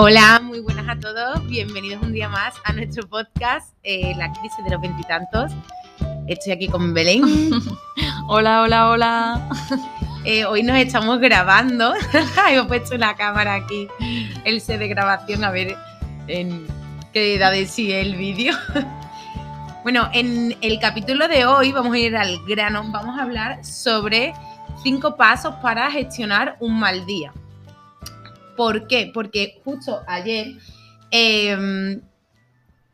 Hola, muy buenas a todos. Bienvenidos un día más a nuestro podcast, eh, La crisis de los veintitantos. Estoy aquí con Belén. hola, hola, hola. Eh, hoy nos estamos grabando. Hemos puesto la cámara aquí, el set de grabación, a ver en qué edad sigue el vídeo. bueno, en el capítulo de hoy vamos a ir al grano. Vamos a hablar sobre cinco pasos para gestionar un mal día. ¿Por qué? Porque justo ayer em,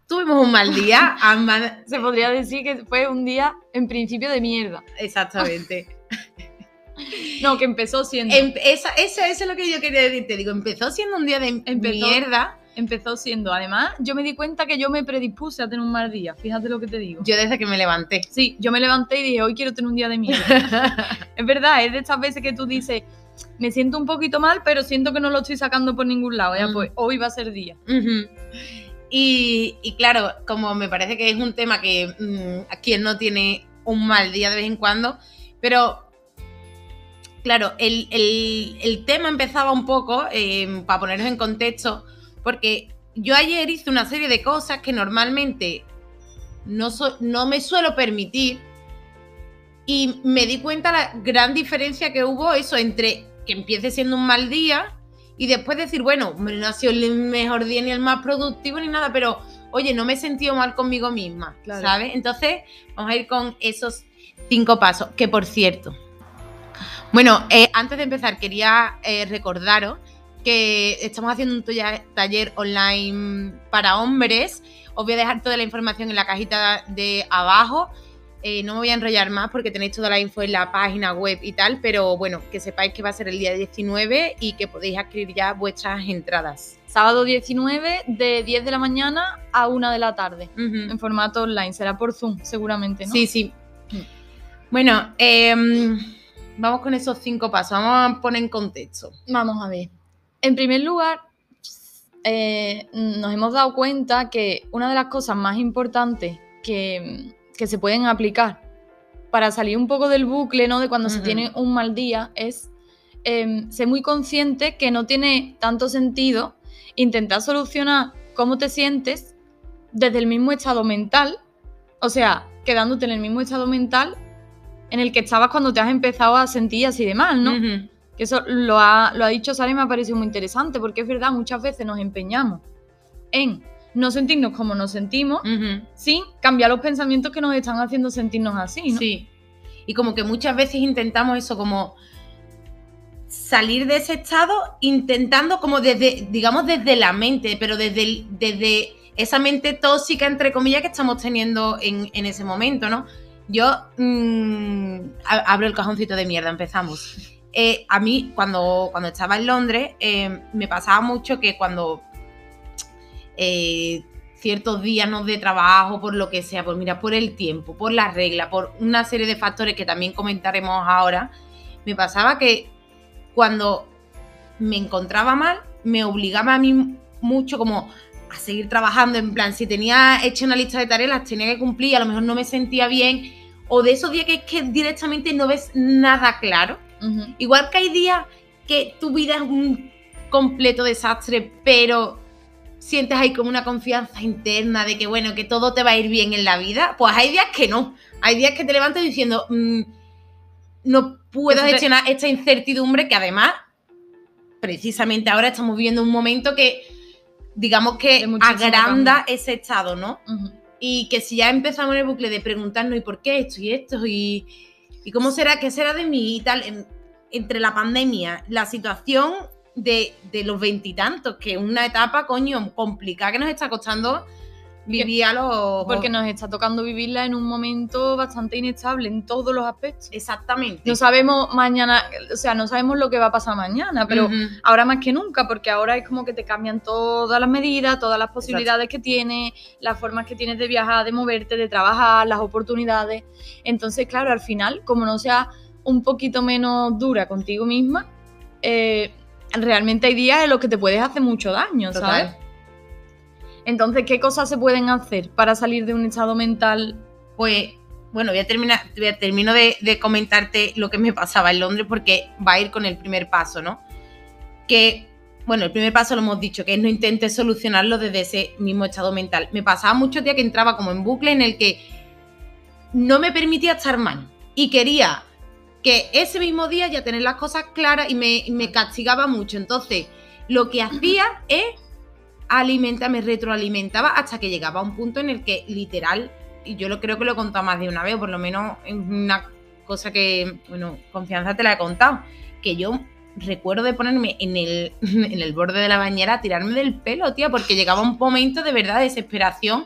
tuvimos un mal día. Se podría decir que fue un día en principio de mierda. Exactamente. no, que empezó siendo. Em, eso, es lo que yo quería decir. Te digo, empezó siendo un día de mierda. Empezó siendo. Además, yo me di cuenta que yo me predispuse a tener un mal día. Fíjate lo que te digo. Yo desde que me levanté. Sí, yo me levanté y dije, hoy quiero tener un día de mierda. es verdad, es de estas veces que tú dices me siento un poquito mal, pero siento que no lo estoy sacando por ningún lado. Ya, pues hoy va a ser día. y, claro, como me parece que es un tema que mm, a quien no tiene un mal día de vez en cuando, pero claro, el, tema empezaba un poco, em, para ponernos en contexto, porque yo ayer hice una serie de cosas que normalmente no, no me suelo permitir y me di cuenta la gran diferencia que hubo eso entre que empiece siendo un mal día y después decir, bueno, no ha sido el mejor día ni el más productivo ni nada, pero oye, no me he sentido mal conmigo misma, ¿sabes? Entonces, vamos a ir con esos cinco pasos, que por cierto, bueno, eh, antes de empezar, quería eh, recordaros que estamos haciendo un taller online para hombres. Os voy a dejar toda la información en la cajita de abajo. Eh, no me voy a enrollar más porque tenéis toda la info en la página web y tal, pero bueno, que sepáis que va a ser el día 19 y que podéis adquirir ya vuestras entradas. Sábado 19 de 10 de la mañana a 1 de la tarde, en formato online. Será por Zoom, seguramente, ¿no? Sí, sí. Bueno, em, vamos con esos cinco pasos. Vamos a poner en contexto. Vamos a ver. En primer lugar, eh, nos hemos dado cuenta que una de las cosas más importantes que que se pueden aplicar para salir un poco del bucle, ¿no? De cuando se tiene un mal día, es em, ser muy consciente que no tiene tanto sentido intentar solucionar cómo te sientes desde el mismo estado mental, o sea, quedándote en el mismo estado mental en el que estabas cuando te has empezado a sentir así de mal, ¿no? Que eso lo ha, lo ha dicho Sara y me ha parecido muy interesante, porque es verdad, muchas veces nos empeñamos en no sentirnos como nos sentimos sin cambiar los pensamientos que nos están haciendo sentirnos así, ¿no? Sí. Y como que muchas veces intentamos eso, como salir de ese estado intentando como desde, digamos, desde la mente, pero desde, desde esa mente tóxica, entre comillas, que estamos teniendo en, ese momento, ¿no? Yo mm, abro el cajoncito de mierda, empezamos. Eh, a mí, cuando, cuando estaba en Londres, eh, me pasaba mucho que cuando eh, ciertos días ¿no? de trabajo, por lo que sea, pues mira, por el tiempo, por la regla, por una serie de factores que también comentaremos ahora, me pasaba que cuando me encontraba mal, me obligaba a mí mucho como a seguir trabajando, en plan, si tenía hecho una lista de tareas, las tenía que cumplir, a lo mejor no me sentía bien, o de esos días que es que directamente no ves nada claro. Igual que hay días que tu vida es un completo desastre, pero sientes ahí como una confianza interna de que, bueno, que todo te va a ir bien en la vida, pues hay días que no. Hay días que te levantas diciendo, mm, no puedo gestionar esta incertidumbre que además, precisamente ahora estamos viviendo un momento que, digamos que agranda ese estado, ¿no? Y que si ya empezamos en el bucle de preguntarnos, ¿y por qué esto y esto? ¿Y, y cómo será? ¿Qué será de mí? Y tal, entre la pandemia, la situación de, los veintitantos, que es una etapa, coño, complicada que nos está costando vivir a los... Porque nos está tocando vivirla en un momento bastante inestable en todos los aspectos. Exactamente. No sabemos mañana, o sea, no sabemos lo que va a pasar mañana, pero ahora más que nunca, porque ahora es como que te cambian todas las medidas, todas las posibilidades que tienes, las formas que tienes de viajar, de moverte, de trabajar, las oportunidades. Entonces, claro, al final, como no sea un poquito menos dura contigo misma, eh, realmente hay días en los que te puedes hacer mucho daño, ¿sabes? Entonces, ¿qué cosas se pueden hacer para salir de un estado mental? Pues, bueno, voy a terminar, voy a, termino de, comentarte lo que me pasaba en Londres porque va a ir con el primer paso, ¿no? Que bueno, el primer paso lo hemos dicho, que es no intentes solucionarlo desde ese mismo estado mental. Me pasaba muchos días que entraba como en bucle en el que no me permitía estar mal y quería que ese mismo día ya tener las cosas claras y me, me castigaba mucho. Entonces, lo que hacía es alimentar, me retroalimentaba hasta que llegaba a un punto en el que literal, y yo lo creo que lo he contado más de una vez, o por lo menos es una cosa que, bueno, confianza te la he contado, que yo recuerdo de ponerme en el, en el borde de la bañera a tirarme del pelo, tía, porque llegaba un momento de verdad de desesperación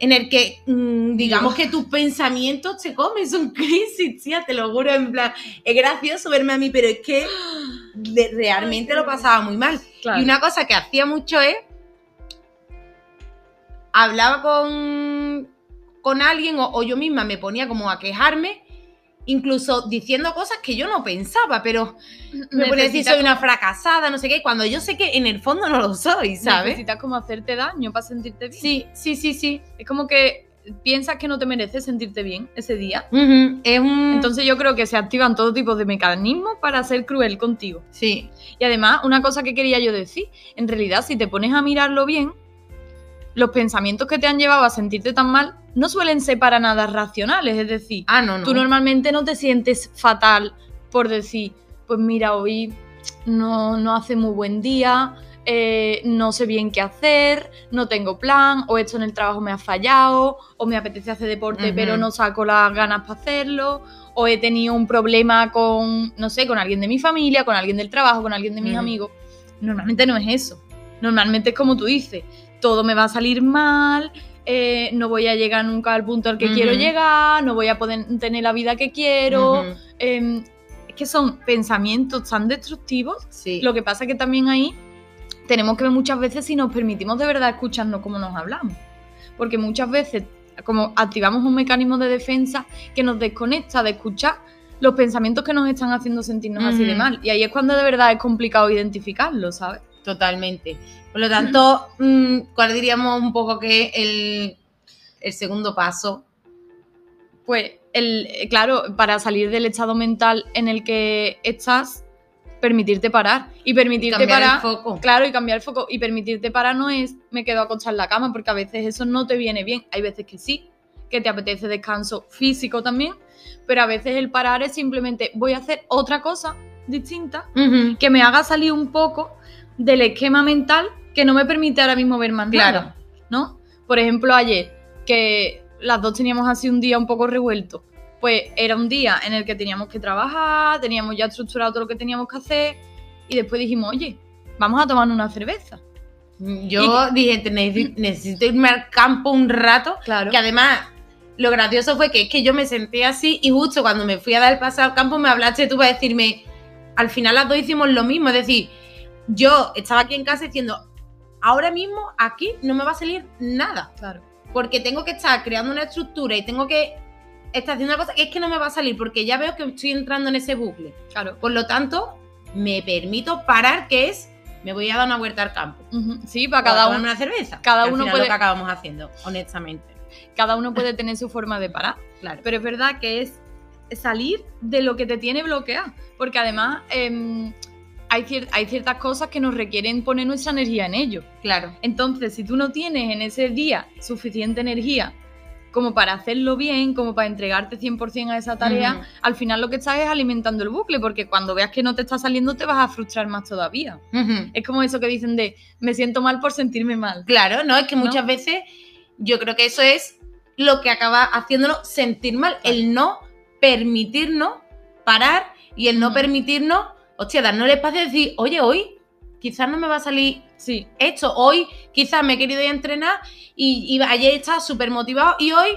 en el que, mm, digamos que tus pensamientos te comen, son crisis, tía, te lo juro, en plan, es gracioso verme a mí, pero es que realmente lo pasaba muy mal. Y una cosa que hacía mucho es, hablaba con, con alguien o yo misma me ponía como a quejarme incluso diciendo cosas que yo no pensaba, pero me puede decir soy una fracasada, no sé qué, cuando yo sé que en el fondo no lo soy, ¿sabes? Necesitas como hacerte daño para sentirte bien. Sí, sí, sí, sí. Es como que piensas que no te mereces sentirte bien ese día. es un... Entonces yo creo que se activan todo tipo de mecanismos para ser cruel contigo. Sí. Y además, una cosa que quería yo decir, en realidad si te pones a mirarlo bien, los pensamientos que te han llevado a sentirte tan mal no suelen ser para nada racionales. Es decir, ah, no, tú normalmente no te sientes fatal por decir, pues mira, hoy no, no hace muy buen día, eh, no sé bien qué hacer, no tengo plan, o esto en el trabajo me ha fallado, o me apetece hacer deporte pero no saco las ganas para hacerlo, o he tenido un problema con, no sé, con alguien de mi familia, con alguien del trabajo, con alguien de mis amigos. Normalmente no es eso. Normalmente es como tú dices, todo me va a salir mal, eh, no voy a llegar nunca al punto al que quiero llegar, no voy a poder tener la vida que quiero. Em, es que son pensamientos tan destructivos. Lo que pasa es que también ahí tenemos que ver muchas veces si nos permitimos de verdad escucharnos como nos hablamos. Porque muchas veces como activamos un mecanismo de defensa que nos desconecta de escuchar los pensamientos que nos están haciendo sentirnos así de mal. Y ahí es cuando de verdad es complicado identificarlo, ¿sabes? Totalmente. Por lo tanto, mm, ¿cuál diríamos un poco que el, el segundo paso? Pues, el, claro, para salir del estado mental en el que estás, permitirte parar. Y permitirte cambiar parar. El foco. Claro, y cambiar el foco. Y permitirte parar no es me quedo acostar en la cama, porque a veces eso no te viene bien. Hay veces que sí, que te apetece descanso físico también, pero a veces el parar es simplemente voy a hacer otra cosa distinta que me haga salir un poco del esquema mental que no me permite ahora mismo ver más claro. ¿no? Por ejemplo, ayer, que las dos teníamos así un día un poco revuelto, pues era un día en el que teníamos que trabajar, teníamos ya estructurado todo lo que teníamos que hacer, y después dijimos, oye, vamos a tomar una cerveza. Yo dije, necesito, irme al campo un rato, claro. que además lo gracioso fue que es que yo me senté así y justo cuando me fui a dar el paso al campo me hablaste tú para decirme, al final las dos hicimos lo mismo, es decir, yo estaba aquí en casa diciendo, ahora mismo aquí no me va a salir nada. Claro. Porque tengo que estar creando una estructura y tengo que estar haciendo una cosa que es que no me va a salir porque ya veo que estoy entrando en ese bucle. Claro. Por lo tanto, me permito parar, que es me voy a dar una vuelta al campo. Sí, para cada uno una cerveza. Cada uno puede lo que acabamos haciendo, honestamente. Cada uno puede tener su forma de parar. Claro. Pero es verdad que es salir de lo que te tiene bloqueado, porque además em, hay, ciertas cosas que nos requieren poner nuestra energía en ello. Claro. Entonces, si tú no tienes en ese día suficiente energía como para hacerlo bien, como para entregarte 100% a esa tarea, al final lo que estás es alimentando el bucle, porque cuando veas que no te está saliendo te vas a frustrar más todavía. Es como eso que dicen de, me siento mal por sentirme mal. Claro, no, es que muchas veces yo creo que eso es lo que acaba haciéndonos sentir mal, el no permitirnos parar y el no permitirnos hostia, darnos el espacio de decir, oye, hoy quizás no me va a salir sí. esto, hoy quizás me he querido ir a entrenar y, ayer estaba súper motivado y hoy,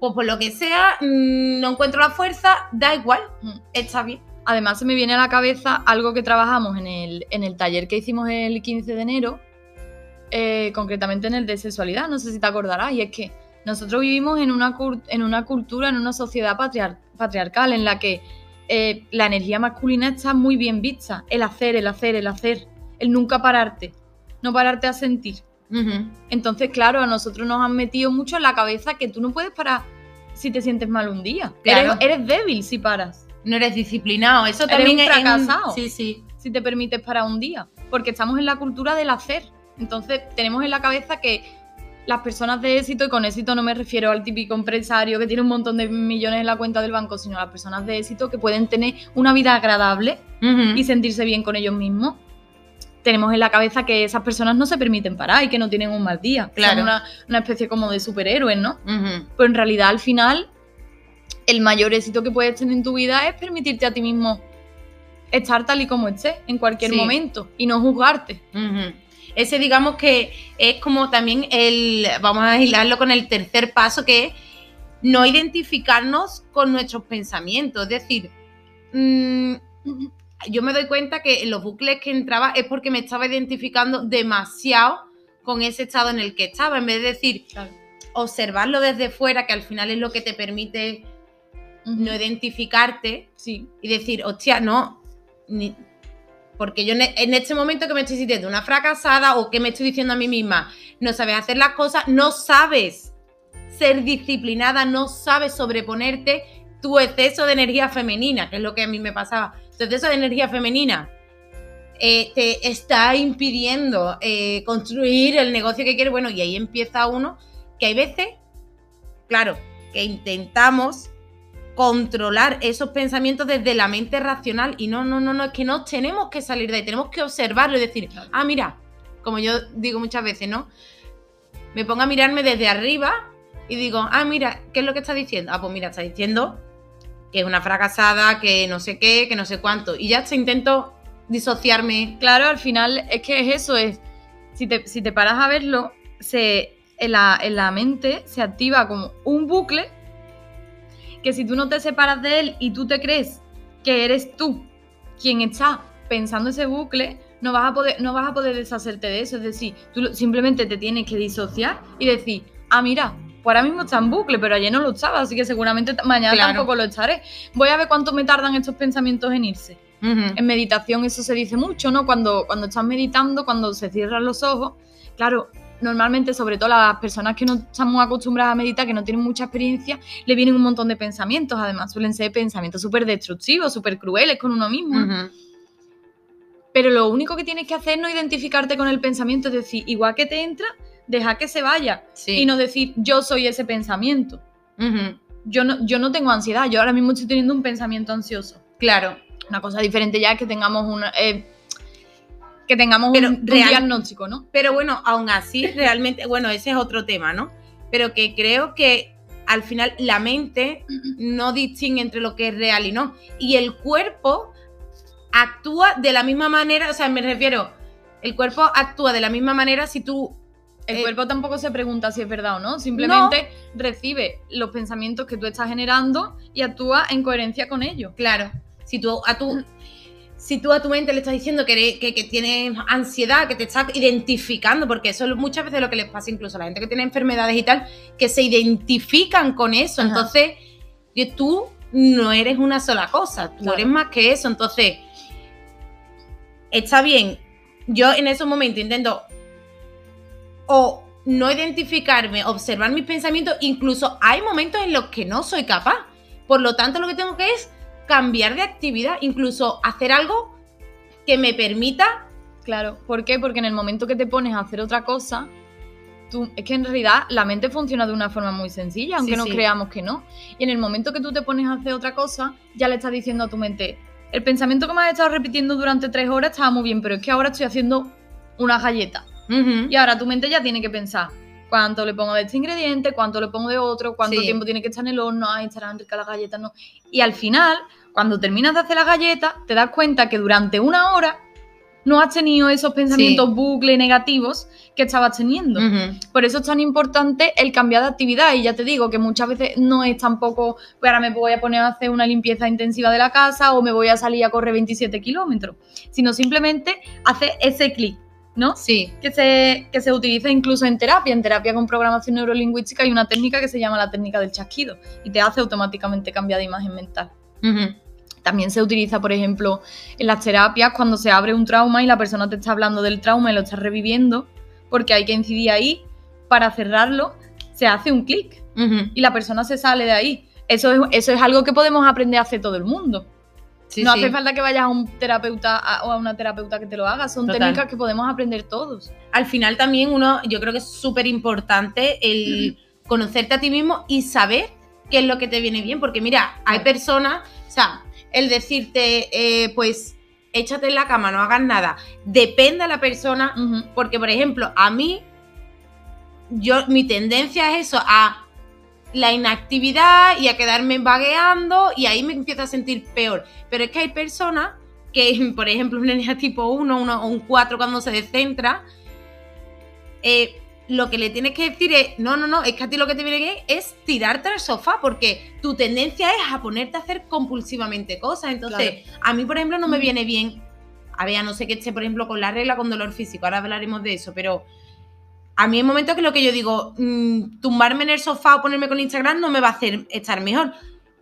pues por lo que sea, mm, no encuentro la fuerza, da igual, mm. está bien. Además se me viene a la cabeza algo que trabajamos en el, en el taller que hicimos el 15 de enero, eh, concretamente en el de sexualidad, no sé si te acordarás, y es que nosotros vivimos en una, en una cultura, en una sociedad patriarcal en la que eh, la energía masculina está muy bien vista. El hacer, el hacer, el hacer. El nunca pararte. No pararte a sentir. Entonces, claro, a nosotros nos han metido mucho en la cabeza que tú no puedes parar si te sientes mal un día. Eres, débil si paras. No eres disciplinado. Eso también eres un fracasado. Sí, sí. Si te permites parar un día. porque estamos en la cultura del hacer. Entonces tenemos en la cabeza que las personas de éxito, y con éxito no me refiero al típico empresario que tiene un montón de millones en la cuenta del banco, sino a las personas de éxito que pueden tener una vida agradable y sentirse bien con ellos mismos. Tenemos en la cabeza que esas personas no se permiten parar y que no tienen un mal día. Claro. Son una, una especie como de superhéroes, ¿no? Pero en realidad al final el mayor éxito que puedes tener en tu vida es permitirte a ti mismo estar tal y como estés en cualquier Sí. momento y no juzgarte. Ujú. Ese digamos que es como también el, vamos a hilarlo con el tercer paso, que es no identificarnos con nuestros pensamientos. Es decir, mm, yo me doy cuenta que en los bucles que entraba es porque me estaba identificando demasiado con ese estado en el que estaba, en vez de decir, observarlo desde fuera, que al final es lo que te permite no identificarte Sí, y decir, hostia, no, ni- porque yo en este momento que me estoy sintiendo una fracasada o que me estoy diciendo a mí misma, no sabes hacer las cosas, no sabes ser disciplinada, no sabes sobreponerte tu exceso de energía femenina, que es lo que a mí me pasaba. Tu exceso de energía femenina eh, te está impidiendo eh, construir el negocio que quieres. Bueno, y ahí empieza uno que hay veces, claro, que intentamos controlar esos pensamientos desde la mente racional y no, no, no, no, es que no tenemos que salir de ahí, tenemos que observarlo y decir, ah, mira, como yo digo muchas veces, ¿no? Me pongo a mirarme desde arriba y digo, ah, mira, ¿qué es lo que está diciendo? Ah, pues mira, está diciendo que es una fracasada, que no sé qué, que no sé cuánto. Y ya se intento disociarme. Claro, al final es que es eso, es, si te, si te paras a verlo, se, en, la, en la mente se activa como un bucle que si tú no te separas de él y tú te crees que eres tú quien está pensando ese bucle, no vas a poder, no vas a poder deshacerte de eso. Es decir, tú simplemente te tienes que disociar y decir, ah, mira, pues ahora mismo está en bucle, pero ayer no lo estaba, así que seguramente mañana Claro. tampoco lo estaré. Voy a ver cuánto me tardan estos pensamientos en irse. En meditación eso se dice mucho, ¿no? Cuando, cuando estás meditando, cuando se cierran los ojos, claro, normalmente, sobre todo las personas que no estamos acostumbradas a meditar, que no tienen mucha experiencia, le vienen un montón de pensamientos, además suelen ser pensamientos súper destructivos, súper crueles con uno mismo. Pero lo único que tienes que hacer es no identificarte con el pensamiento, es decir, igual que te entra, deja que se vaya Sí. y no decir yo soy ese pensamiento. Yo no, yo no tengo ansiedad, yo ahora mismo estoy teniendo un pensamiento ansioso. Claro. Una cosa diferente ya es que tengamos una, eh, que tengamos Pero un, un real- diagnóstico, ¿no? Pero bueno, aún así, realmente, bueno, ese es otro tema, ¿no? Pero que creo que al final la mente no distingue entre lo que es real y no. Y el cuerpo actúa de la misma manera, o sea, me refiero, el cuerpo actúa de la misma manera si tú... El eh, cuerpo tampoco se pregunta si es verdad o no, simplemente recibe los pensamientos que tú estás generando y actúa en coherencia con ellos. Claro, si tú a tu... Si tú a tu mente le estás diciendo que, eres- que, que tienes ansiedad, que te estás identificando, porque eso es muchas veces lo que les pasa incluso a la gente que tiene enfermedades y tal, que se identifican con eso. Ajá. Entonces, tú no eres una sola cosa, tú Claro. eres más que eso. Entonces, está bien. Yo en esos momentos intento o no identificarme, observar mis pensamientos, incluso hay momentos en los que no soy capaz. Por lo tanto, lo que tengo que es cambiar de actividad, incluso hacer algo que me permita. Claro, ¿por qué? Porque en el momento que te pones a hacer otra cosa, tú, es que en realidad la mente funciona de una forma muy sencilla, aunque Sí, no sí. creamos que no. Y en el momento que tú te pones a hacer otra cosa, ya le estás diciendo a tu mente, el pensamiento que me has estado repitiendo durante tres horas estaba muy bien, pero es que ahora estoy haciendo una galleta. Y ahora tu mente ya tiene que pensar cuánto le pongo de este ingrediente, cuánto le pongo de otro, cuánto Sí. tiempo tiene que estar en el horno, ay, estarán ricas las galletas, no. Y al final, cuando terminas de hacer las galletas, te das cuenta que durante una hora no has tenido esos pensamientos bucle negativos que estabas teniendo. Por eso es tan importante el cambiar de actividad. Y ya te digo que muchas veces no es tampoco, pues ahora me voy a poner a hacer una limpieza intensiva de la casa o me voy a salir a correr 27 kilómetros, sino simplemente hacer ese clic, ¿no? Sí. que se, que se utiliza incluso en terapia. En terapia con programación neurolingüística hay una técnica que se llama la técnica del chasquido y te hace automáticamente cambiar de imagen mental. También se utiliza, por ejemplo, en las terapias cuando se abre un trauma y la persona te está hablando del trauma y lo está reviviendo, porque hay que incidir ahí para cerrarlo, se hace un clic y la persona se sale de ahí. Eso es, eso es algo que podemos aprender a hacer todo el mundo. Sí, no sí. hace falta que vayas a un terapeuta a- o a una terapeuta que te lo haga. Son Total. técnicas que podemos aprender todos. Al final también uno, yo creo que es súper importante el conocerte a ti mismo y saber qué es lo que te viene bien. Porque mira, hay personas, o sea, el decirte, eh, pues, échate en la cama, no hagas nada, depende de la persona. Porque, por ejemplo, a mí, yo, mi tendencia es eso, a la inactividad y a quedarme vagueando y ahí me empiezo a sentir peor. Pero es que hay personas que, por ejemplo, una niña tipo 1 uno, o un 4 cuando se descentra, eh, lo que le tienes que decir es, no, no, no, es que a ti lo que te viene bien es tirarte al sofá, porque tu tendencia es a ponerte a hacer compulsivamente cosas. Entonces, a mí, por ejemplo, no me Ujú. viene bien, a ver, a no sé que esté, por ejemplo, con la regla, con dolor físico, ahora hablaremos de eso, pero a mí hay momentos que lo que yo digo, mm, tumbarme en el sofá o ponerme con Instagram no me va a hacer estar mejor.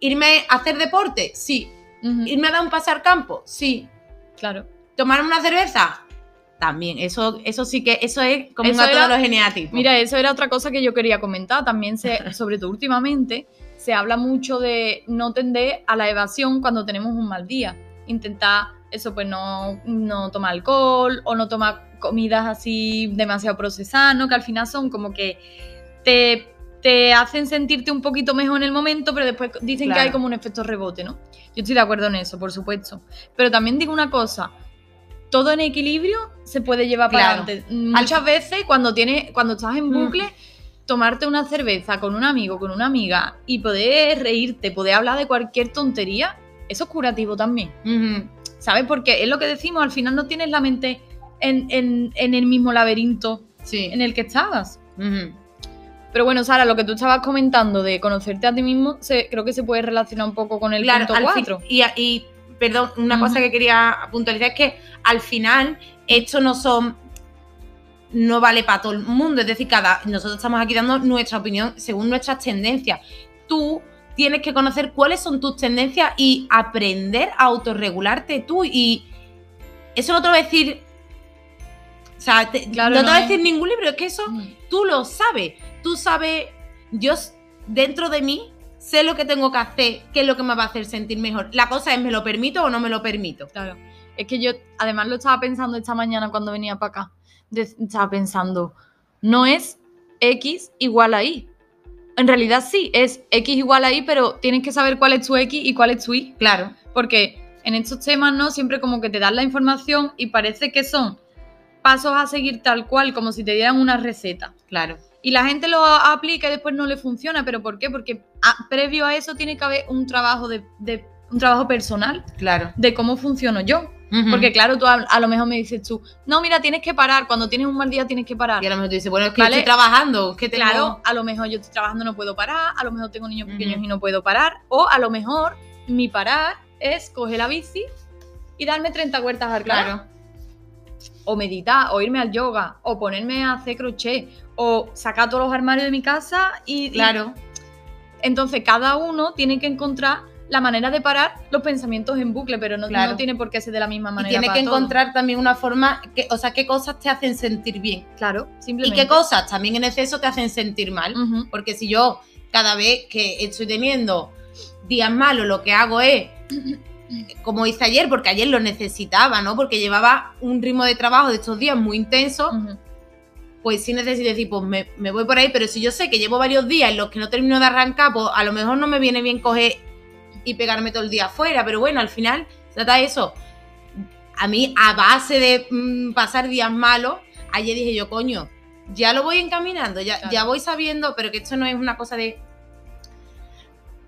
Irme a hacer deporte, sí. Irme a dar un paseo al campo, sí. Claro. Tomarme una cerveza, también. Eso, eso sí que, eso es como Eso un era- los geneatipos. Mira, eso era otra cosa que yo quería comentar. También, se, sobre todo últimamente, se habla mucho de no tender a la evasión cuando tenemos un mal día. Intentar, eso, pues no, no tomar alcohol o no tomar comidas así demasiado procesadas, ¿no? Que al final son como que te, te hacen sentirte un poquito mejor en el momento, pero después dicen que hay como un efecto rebote, ¿no? Yo estoy de acuerdo en eso, por supuesto. Pero también digo una cosa. Todo en equilibrio se puede llevar Claro. para adelante. Muchas veces cuando tienes, cuando estás en Mm. bucle, tomarte una cerveza con un amigo, con una amiga y poder reírte, poder hablar de cualquier tontería, eso es curativo también. ¿Sabes? Porque es lo que decimos, al final no tienes la mente en, en- en el mismo laberinto Sí. en el que estabas. Pero bueno, Sara, lo que tú estabas comentando de conocerte a ti mismo, se- creo que se puede relacionar un poco con el Claro, punto al fin- 4. y, y, perdón, una cosa que quería puntualizar es que al final esto no son no vale para todo el mundo, es decir, cada nosotros estamos aquí dando nuestra opinión según nuestras tendencias. Tú tienes que conocer cuáles son tus tendencias y aprender a autorregularte tú y eso no te lo va a decir o sea, te- Claro, no te no va a es- decir ningún libro, es que eso tú lo sabes. Tú sabes, yo dentro de mí sé lo que tengo que hacer, qué es lo que me va a hacer sentir mejor. La cosa es, ¿me lo permito o no me lo permito? Claro. Es que yo, además, lo estaba pensando esta mañana cuando venía para acá. Estaba pensando, no es X igual a Y. En realidad sí, es X igual a Y, pero tienes que saber cuál es tu X y cuál es tu Y. Claro. Porque en estos temas, ¿no? Siempre como que te dan la información y parece que son pasos a seguir tal cual, como si te dieran una receta. Claro. Y la gente lo aplica y después no le funciona. ¿Pero por qué? Porque a- previo a eso tiene que haber un trabajo de, de- un trabajo personal Claro. de cómo funciono yo. Porque claro, tú a, a lo mejor me dices tú, no, mira, tienes que parar. Cuando tienes un mal día tienes que parar. Y a lo mejor tú dices, bueno, es que Vale. estoy trabajando, que tengo... Claro, a lo mejor yo estoy trabajando no puedo parar, a lo mejor tengo niños pequeños y no puedo parar, o a lo mejor mi parar es coger la bici y darme 30 vueltas al claro. Claro. O meditar, o irme al yoga, o ponerme a hacer crochet, o sacar todos los armarios de mi casa y... y- Claro. entonces cada uno tiene que encontrar la manera de parar los pensamientos en bucle, pero no, Claro. no tiene por qué ser de la misma Y manera. tienes para que encontrar también una forma, que, o sea, qué cosas te hacen sentir bien. Claro, Y simplemente. qué cosas también en exceso te hacen sentir mal. Porque si yo cada vez que estoy teniendo días malos, lo que hago es, como hice ayer, porque ayer lo necesitaba, ¿no? Porque llevaba un ritmo de trabajo de estos días muy intenso, pues sí necesito decir, pues me, me voy por ahí, pero si yo sé que llevo varios días en los que no termino de arrancar, pues a lo mejor no me viene bien coger y pegarme todo el día afuera, pero bueno, al final trata de eso. A mí, a base de mm, pasar días malos, ayer dije yo, coño, ya lo voy encaminando, ya, Claro. ya voy sabiendo, pero que esto no es una cosa de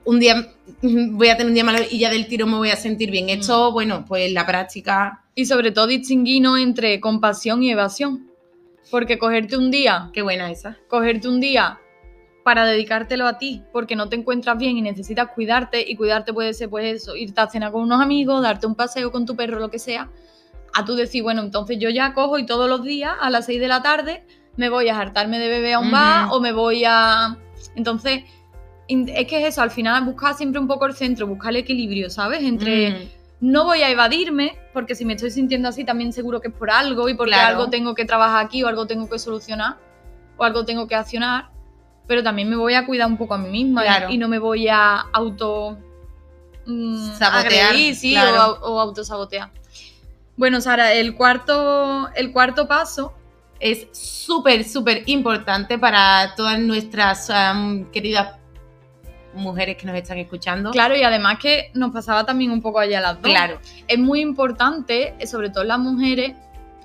un día voy a tener un día malo y ya del tiro me voy a sentir bien. Esto, bueno, pues la práctica, Y sobre todo distinguirnos entre compasión y evasión. Porque cogerte un día, qué buena esa. cogerte un día para dedicártelo a ti, porque no te encuentras bien y necesitas cuidarte, y cuidarte puede ser pues eso, irte a cenar con unos amigos, darte un paseo con tu perro, lo que sea, a tú decir, bueno, entonces yo ya cojo y todos los días a las 6 de la tarde me voy a hartarme de bebé a un bar o me voy a... Entonces, es que es eso, al final buscar siempre un poco el centro, buscar el equilibrio, ¿sabes? Entre no voy a evadirme, porque si me estoy sintiendo así también seguro que es por algo y porque Claro. algo tengo que trabajar aquí o algo tengo que solucionar o algo tengo que accionar, pero también me voy a cuidar un poco a mí misma y- Claro. y, no me voy a auto mm, Sabotear, agredir, sí, claro. o, o autosabotear. Bueno, Sara, el cuarto, el cuarto paso Es súper, súper importante para todas nuestras queridas mujeres que nos están escuchando. Claro, y además que nos pasaba también un poco allá a las dos. Claro. Es muy importante, eh, sobre todo las mujeres,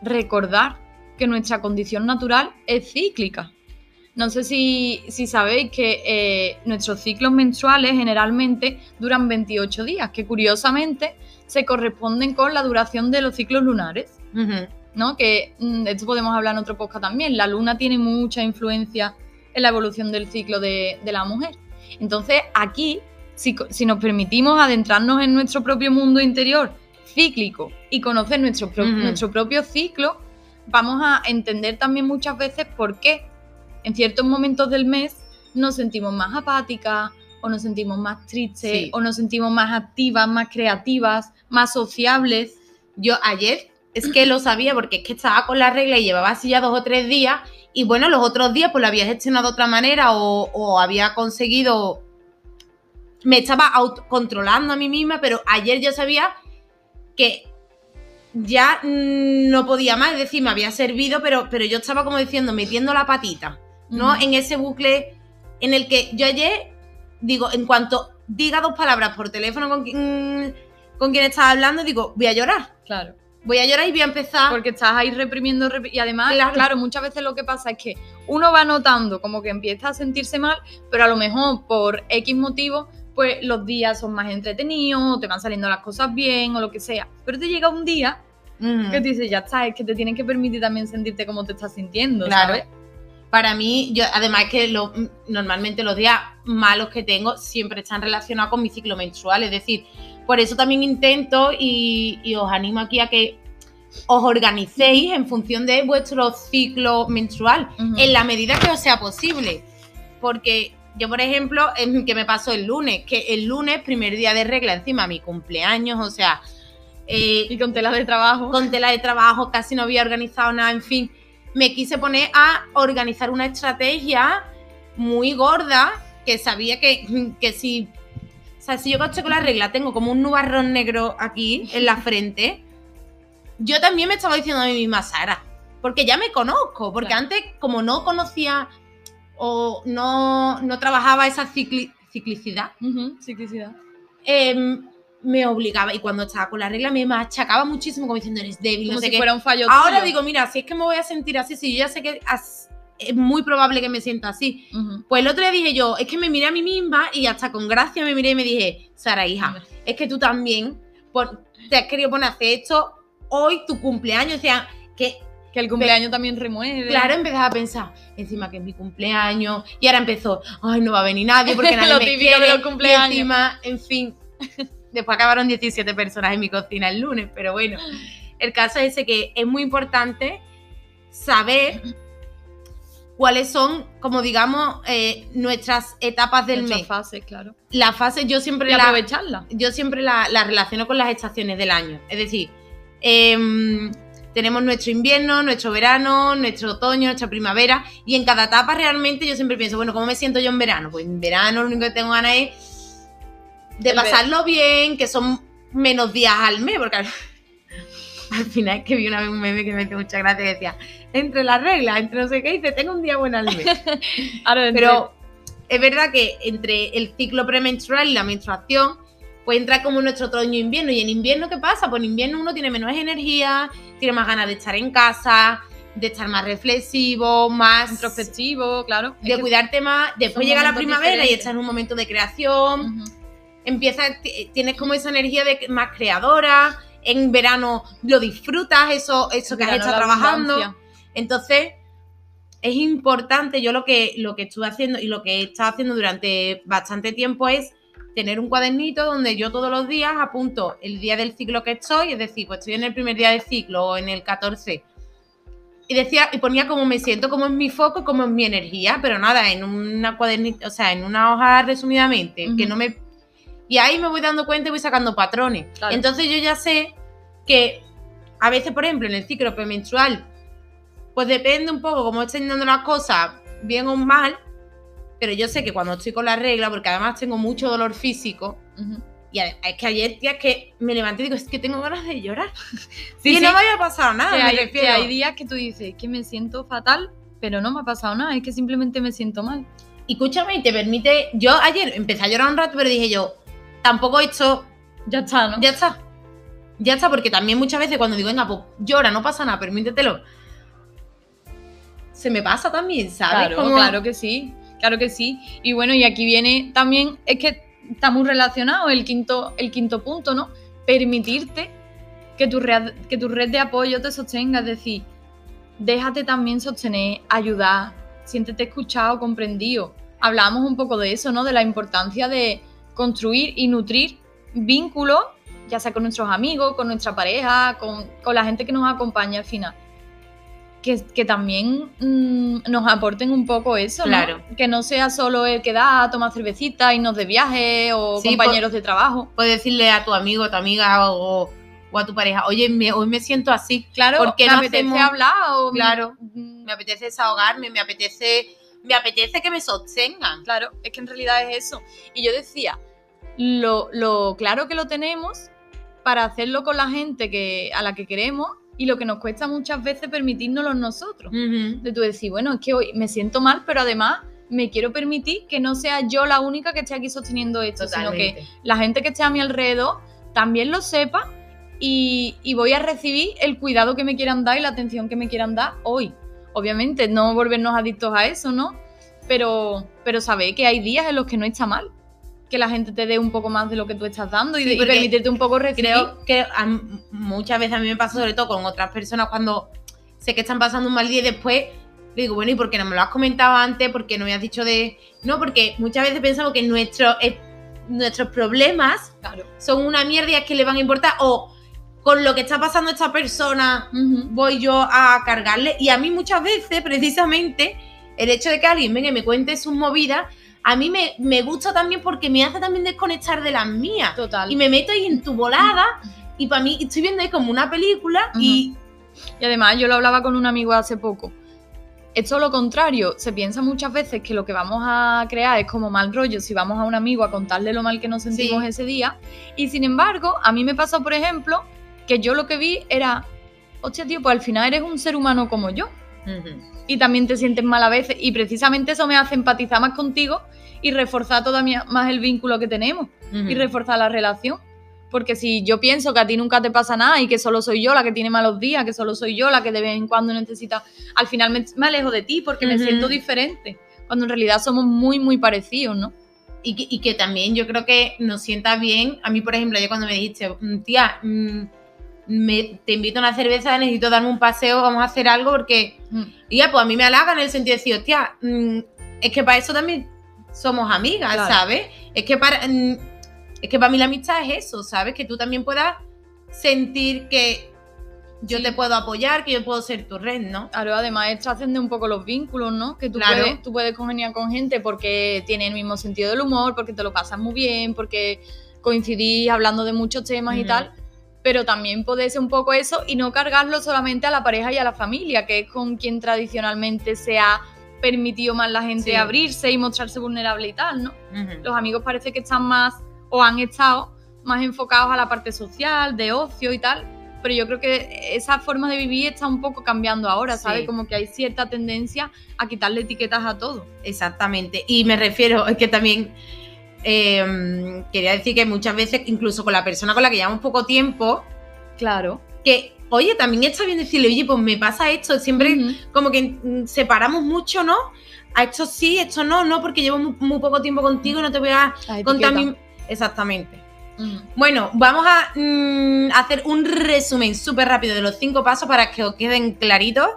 recordar que nuestra condición natural es cíclica. No sé si, si sabéis que eh, nuestros ciclos menstruales generalmente duran 28 días, que curiosamente se corresponden con la duración de los ciclos lunares. ¿no? Que mm, de esto podemos hablar en otro podcast también. La luna tiene mucha influencia en la evolución del ciclo de, de la mujer. Entonces, aquí, si, si nos permitimos adentrarnos en nuestro propio mundo interior cíclico y conocer nuestro, pro- nuestro propio ciclo, vamos a entender también muchas veces por qué en ciertos momentos del mes nos sentimos más apáticas o nos sentimos más tristes Sí. o nos sentimos más activas, más creativas, más sociables. Yo ayer es que lo sabía porque es que estaba con la regla y llevaba así ya dos o tres días y bueno, los otros días pues lo había gestionado de otra manera o, o había conseguido... Me estaba auto- controlando a mí misma, pero ayer yo sabía que ya mm, no podía más, es decir, me había servido, pero, pero yo estaba como diciendo, metiendo la patita, ¿no? Ujú. En ese bucle en el que yo ayer, digo, en cuanto diga dos palabras por teléfono con quien, con quien estaba hablando, digo, voy a llorar. Claro. Voy a llorar y voy a empezar. Porque estás ahí reprimiendo repri- y además, Claro. claro. muchas veces lo que pasa es que uno va notando como que empieza a sentirse mal, pero a lo mejor por X motivo, pues los días son más entretenidos, o te van saliendo las cosas bien o lo que sea. Pero te llega un día que te dices, ya está, es que te tienen que permitir también sentirte como te estás sintiendo, Claro. ¿sabes? Para mí, yo además que lo- normalmente los días malos que tengo siempre están relacionados con mi ciclo menstrual. Es decir, por eso también intento y, y os animo aquí a que os organicéis en función de vuestro ciclo menstrual, en la medida que os sea posible. Porque yo, por ejemplo, em, que me pasó el lunes, que el lunes, primer día de regla, encima mi cumpleaños, o sea, eh, Y con tela de trabajo. con tela de trabajo, casi no había organizado nada, en fin, me quise poner a organizar una estrategia muy gorda que sabía que, que si, o sea, si yo coche con la regla tengo como un nubarrón negro aquí en la frente, yo también me estaba diciendo a mí misma, Sara, porque ya me conozco, porque Claro. antes como no conocía o no, no trabajaba esa cicli- ciclicidad, ciclicidad. em, me obligaba y cuando estaba con la regla me machacaba muchísimo como diciendo eres débil, Como no sé si qué. fuera un fallo Ahora tuyo. digo, mira, si es que me voy a sentir así, si yo ya sé que es muy probable que me sienta así. Ujú. Pues el otro día dije yo, es que me miré a mí misma y hasta con gracia me miré y me dije, Sara, hija, es que tú también pon- te has querido poner a hacer esto hoy, tu cumpleaños. O sea, que Que el cumpleaños también remueve. claro, empezaba a pensar, encima que es mi cumpleaños, y ahora empezó, ay, no va a venir nadie porque nadie Lo me quiere, de los y cumpleaños. encima, en fin, después acabaron 17 personas en mi cocina el lunes, pero bueno, el caso es ese que es muy importante saber cuáles son, como digamos, eh, nuestras etapas del Nuestras mes. fases, claro. La fase yo siempre Y la, aprovecharla. yo siempre la, la relaciono con las estaciones del año. Es decir, em, tenemos nuestro invierno, nuestro verano, nuestro otoño, nuestra primavera, y en cada etapa realmente yo siempre pienso, bueno, ¿cómo me siento yo en verano? Pues en verano lo único que tengo ganas es de pasarlo bien, que son menos días al mes, porque al, al final es que vi una vez un meme que me hizo mucha gracia que decía, entre las reglas, entre no sé qué, dice, tengo un día bueno al mes. Ahora, Pero es verdad que entre el ciclo premenstrual y la menstruación, pues entra como nuestro otoño e invierno. ¿Y en invierno qué pasa? Pues en invierno uno tiene menos energía, tiene más ganas de estar en casa, de estar más reflexivo, más introspectivo, claro. De cuidarte más. Después llega la primavera y estás en un momento de creación. Empieza, tienes como esa energía de más creadora. En verano lo disfrutas, eso, eso que has estado trabajando. abundancia. Entonces, es importante, yo lo que, lo que estuve haciendo y lo que he estado haciendo durante bastante tiempo es tener un cuadernito donde yo todos los días apunto el día del ciclo que estoy, es decir, pues estoy en el primer día del ciclo o en el 14. Y decía, y ponía cómo me siento, cómo es mi foco, cómo es mi energía, pero nada, en una cuadernita, o sea, en una hoja resumidamente, que no me. Y ahí me voy dando cuenta y voy sacando patrones. Claro. Entonces yo ya sé que a veces, por ejemplo, en el ciclo premenstrual, pues depende un poco cómo estén dando las cosas, bien o mal, pero yo sé que cuando estoy con la regla, porque además tengo mucho dolor físico, Ujú. Y a- es que ayer, tía, es que me levanté y digo, es que tengo ganas de llorar. Sí, y sí. no me había pasado nada, que, me hay, que refiero. hay días que tú dices que me siento fatal, pero no me ha pasado nada, es que simplemente me siento mal. Y escúchame, y te permite. Yo ayer empecé a llorar un rato, pero dije yo, tampoco esto. Ya está, ¿no? Ya está. Ya está, porque también muchas veces cuando digo, venga, pues llora, no pasa nada, permítetelo. Se me pasa también, ¿sabes? Claro, Como- claro que sí, claro que sí. Y bueno, y aquí viene también, es que está muy relacionado el quinto, el quinto punto, ¿no? Permitirte que tu, red, que tu red de apoyo te sostenga, es decir, déjate también sostener, ayudar, siéntete escuchado, comprendido. Hablábamos un poco de eso, ¿no? De la importancia de construir y nutrir vínculos, ya sea con nuestros amigos, con nuestra pareja, con, con la gente que nos acompaña al final. Que, que también mm, nos aporten un poco eso, ¿no? Claro. Que no sea solo el que da, toma cervecita, irnos de viaje o Sí, compañeros de trabajo. Puedes decirle a tu amigo, a tu amiga o, o a tu pareja, oye, me- hoy me siento así. Claro, ¿Por qué me no apetece hacemos- hablar o Claro. Mm, Me apetece desahogarme, me apetece, me apetece que me sostengan. Claro, es que en realidad es eso. Y yo decía, lo, lo claro que lo tenemos para hacerlo con la gente que, a la que queremos y lo que nos cuesta muchas veces permitírnoslo nosotros. De tú decir, bueno, es que hoy me siento mal, pero además me quiero permitir que no sea yo la única que esté aquí sosteniendo esto, sino que la gente que esté a mi alrededor también lo sepa y, y voy a recibir el cuidado que me quieran dar y la atención que me quieran dar hoy. Obviamente, no volvernos adictos a eso, ¿no? Pero, pero saber que hay días en los que no está mal. Que la gente te dé un poco más de lo que tú estás dando y, Sí, y permitirte un poco recibir. Creo que a muchas veces a mí me pasa, sobre todo con otras personas, cuando sé que están pasando un mal día y después le digo, bueno, ¿y por qué no me lo has comentado antes? ¿Por qué no me has dicho de.? No, porque muchas veces pensamos que nuestro, eh, nuestros problemas Claro. son una mierda y es que le van a importar, o con lo que está pasando esta persona voy yo a cargarle. Y a mí muchas veces, precisamente, el hecho de que alguien venga y me cuente sus movidas, a mí me, me gusta también porque me hace también desconectar de las mías. Total. Y me meto ahí en tu volada y para mí estoy viendo ahí como una película y Y además, yo lo hablaba con un amigo hace poco. Es todo lo contrario. Se piensa muchas veces que lo que vamos a crear es como mal rollo si vamos a un amigo a contarle lo mal que nos sentimos Sí. ese día. Y sin embargo, a mí me pasó, por ejemplo, que yo lo que vi era, hostia, tío, pues al final eres un ser humano como yo. Y también te sientes mal a veces. Y precisamente eso me hace empatizar más contigo y reforzar todavía más el vínculo que tenemos y reforzar la relación. Porque si yo pienso que a ti nunca te pasa nada y que solo soy yo la que tiene malos días, que solo soy yo la que de vez en cuando necesita, al final me, me alejo de ti porque me siento diferente. Cuando en realidad somos muy, muy parecidos, ¿no? Y que, y que también yo creo que nos sienta bien. A mí, por ejemplo, yo cuando me dijiste, "Mm, tía, mm, me, te invito a una cerveza, necesito darme un paseo, vamos a hacer algo porque Mm. Y ya, pues a mí me halaga en el sentido de decir, hostia, mm, es que para eso también somos amigas, Claro. ¿sabes? Es que para mm, es que para mí la amistad es eso, ¿sabes? Que tú también puedas sentir que yo te puedo apoyar, que yo puedo ser tu red, ¿no? Claro, además es trascender un poco los vínculos, ¿no? Que tú, Claro. puedes, tú puedes congeniar con gente porque tiene el mismo sentido del humor, porque te lo pasas muy bien, porque coincidís hablando de muchos temas y tal. Pero también puede ser un poco eso y no cargarlo solamente a la pareja y a la familia, que es con quien tradicionalmente se ha permitido más la gente Sí. abrirse y mostrarse vulnerable y tal, ¿no? Los amigos parece que están más o han estado más enfocados a la parte social, de ocio y tal, pero yo creo que esa forma de vivir está un poco cambiando ahora, ¿sabes? Sí. Como que hay cierta tendencia a quitarle etiquetas a todo. Exactamente. Y me refiero, es que también eh, quería decir que muchas veces, incluso con la persona con la que llevamos poco tiempo, Claro. que, oye, también está bien decirle, oye, pues me pasa esto, siempre como que mm, separamos mucho, ¿no? A esto sí, esto no, no, porque llevo muy, muy poco tiempo contigo no te voy a contar mi... Exactamente. Bueno, vamos a mm, hacer un resumen súper rápido de los cinco pasos para que os queden claritos.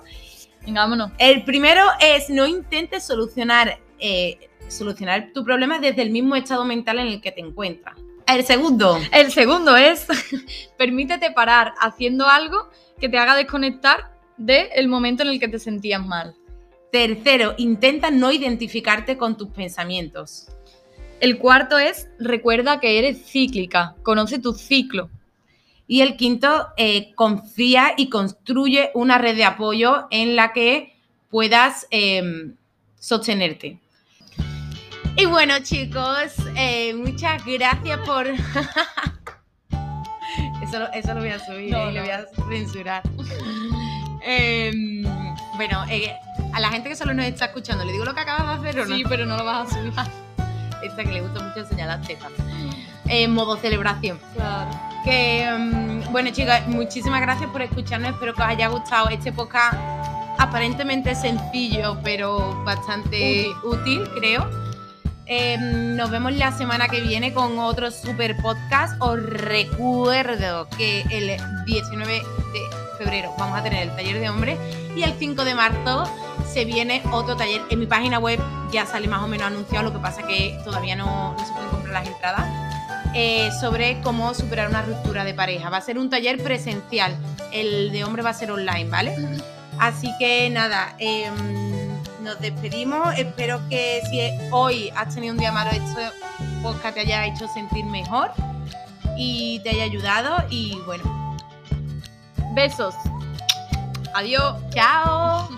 Venga, vámonos. El primero es no intentes solucionar, eh, solucionar tu problema desde el mismo estado mental en el que te encuentras. El segundo, El segundo es, permítete parar haciendo algo que te haga desconectar del momento en el que te sentías mal. tercero, intenta no identificarte con tus pensamientos. El cuarto es, recuerda que eres cíclica, conoce tu ciclo. Y el quinto, eh, confía y construye una red de apoyo en la que puedas eh, sostenerte. Y bueno, chicos, eh, muchas gracias por. eso, lo- eso lo voy a subir No, y lo voy a censurar. Em, bueno, eh, a la gente que solo nos está escuchando, ¿le digo lo que acabas de hacer o no? Sí, pero no lo vas a subir. Esta que le gusta mucho enseñar las tetas. En modo celebración. Claro. Que, mm, bueno, chicas, muchísimas gracias por escucharnos. Espero que os haya gustado este podcast aparentemente sencillo, pero bastante útil, creo. Eh, nos vemos la semana que viene con otro super podcast. Os recuerdo que el 19 de febrero vamos a tener el taller de hombres y el 5 de marzo se viene otro taller. En mi página web ya sale más o menos anunciado, lo que pasa que todavía no, no se pueden comprar las entradas eh, sobre cómo superar una ruptura de pareja. Va a ser un taller presencial, el de hombre va a ser online, ¿vale? Así que nada, em, nos despedimos. Espero que si hoy has tenido un día malo, este podcast te haya hecho sentir mejor y te haya ayudado. Y bueno, Besos. Adiós. chao.